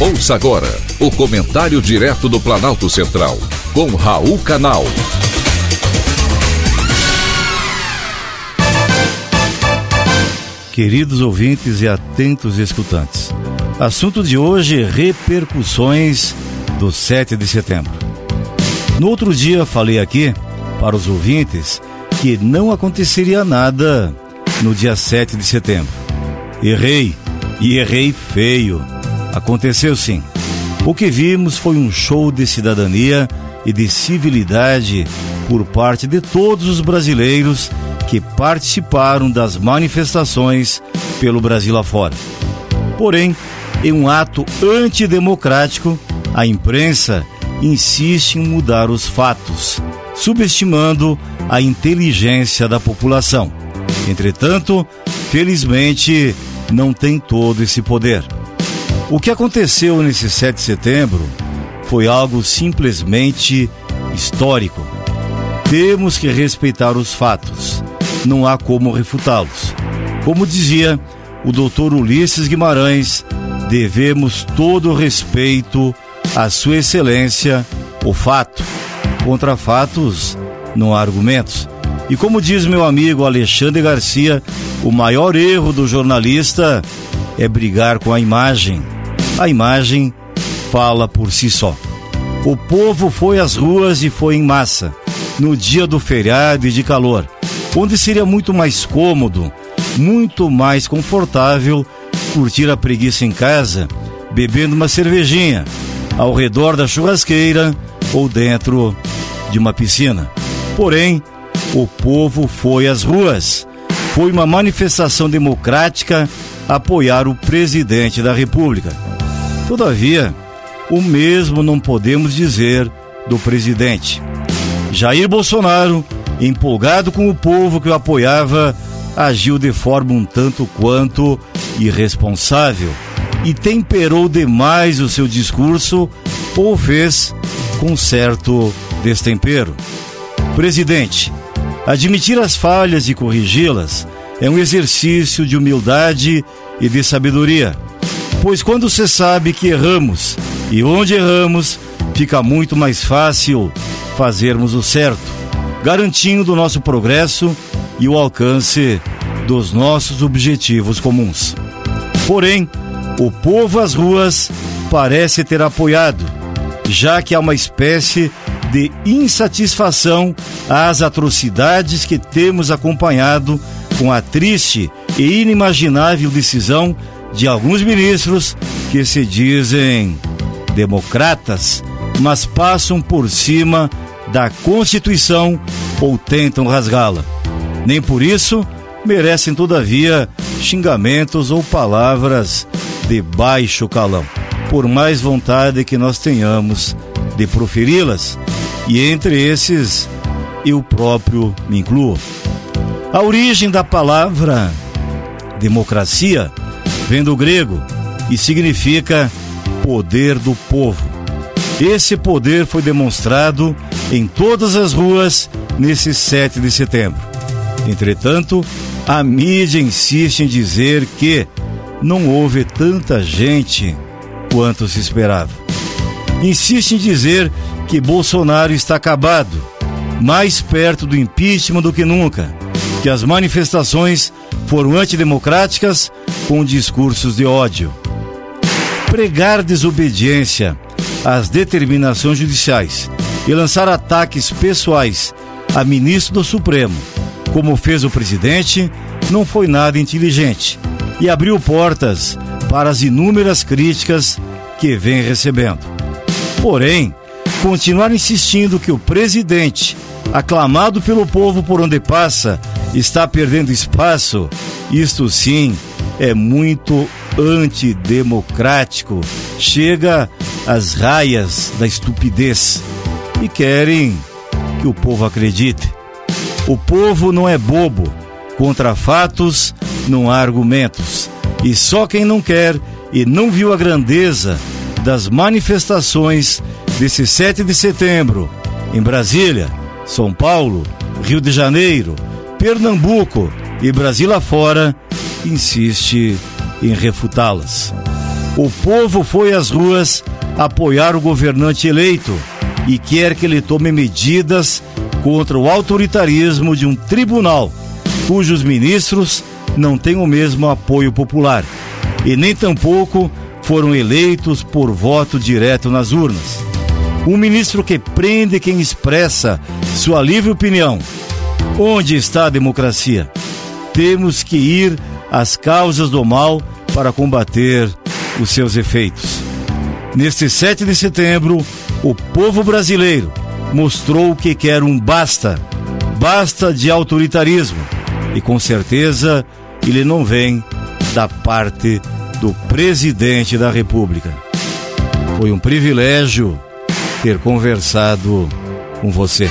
Ouça agora o comentário direto do Planalto Central, com Raul Canal. Queridos ouvintes e atentos escutantes, assunto de hoje: repercussões do 7 de setembro. No outro dia falei aqui para os ouvintes que não aconteceria nada no dia 7 de setembro. Errei, e errei feio. Aconteceu sim. O que vimos foi um show de cidadania e de civilidade por parte de todos os brasileiros que participaram das manifestações pelo Brasil afora. Porém, em um ato antidemocrático, a imprensa insiste em mudar os fatos, subestimando a inteligência da população. Entretanto, felizmente, não tem todo esse poder. O que aconteceu nesse 7 de setembro foi algo simplesmente histórico. Temos que respeitar os fatos, não há como refutá-los. Como dizia o doutor Ulisses Guimarães, devemos todo respeito à Sua Excelência, o fato. Contra fatos, não há argumentos. E como diz meu amigo Alexandre Garcia, o maior erro do jornalista é brigar com a imagem a imagem fala por si só. O povo foi às ruas e foi em massa, no dia do feriado e de calor, onde seria muito mais cômodo, muito mais confortável curtir a preguiça em casa, bebendo uma cervejinha, ao redor da churrasqueira ou dentro de uma piscina. Porém, o povo foi às ruas. Foi uma manifestação democrática apoiar o presidente da República. Todavia, o mesmo não podemos dizer do presidente. Jair Bolsonaro, empolgado com o povo que o apoiava, agiu de forma um tanto quanto irresponsável e temperou demais o seu discurso ou fez com certo destempero. Presidente, admitir as falhas e corrigi-las é um exercício de humildade e de sabedoria Pois quando você sabe que erramos e onde erramos, fica muito mais fácil fazermos o certo, garantindo o nosso progresso e o alcance dos nossos objetivos comuns. Porém, o povo às ruas parece ter apoiado, já que há uma espécie de insatisfação às atrocidades que temos acompanhado com a triste e inimaginável decisão de alguns ministros que se dizem democratas, mas passam por cima da Constituição ou tentam rasgá-la. Nem por isso merecem, todavia, xingamentos ou palavras de baixo calão, por mais vontade que nós tenhamos de proferi-las, e entre esses eu próprio me incluo. A origem da palavra democracia vem do grego e significa poder do povo. Esse poder foi demonstrado em todas as ruas nesse 7 de setembro. Entretanto, a mídia insiste em dizer que não houve tanta gente quanto se esperava. Insiste em dizer que Bolsonaro está acabado, mais perto do impeachment do que nunca, que as manifestações foram antidemocráticas com discursos de ódio. Pregar desobediência às determinações judiciais e lançar ataques pessoais a ministro do Supremo, como fez o presidente, não foi nada inteligente e abriu portas para as inúmeras críticas que vem recebendo. Porém, continuar insistindo que o presidente, aclamado pelo povo por onde passa, está perdendo espaço, isto sim é muito antidemocrático, chega às raias da estupidez. E querem que o povo acredite. O povo não é bobo, contra fatos não há argumentos, e só quem não quer e não viu a grandeza das manifestações desse 7 de setembro em Brasília, São Paulo, Rio de Janeiro, Pernambuco e Brasil afora insiste em refutá-las. O povo foi às ruas apoiar o governante eleito e quer que ele tome medidas contra o autoritarismo de um tribunal cujos ministros não têm o mesmo apoio popular e nem tampouco foram eleitos por voto direto nas urnas. Um ministro que prende quem expressa sua livre opinião. Onde está a democracia? Temos que ir às causas do mal para combater os seus efeitos. Neste 7 de setembro, o povo brasileiro mostrou que quer um basta, basta de autoritarismo. E com certeza ele não vem da parte do presidente da República. Foi um privilégio ter conversado com você.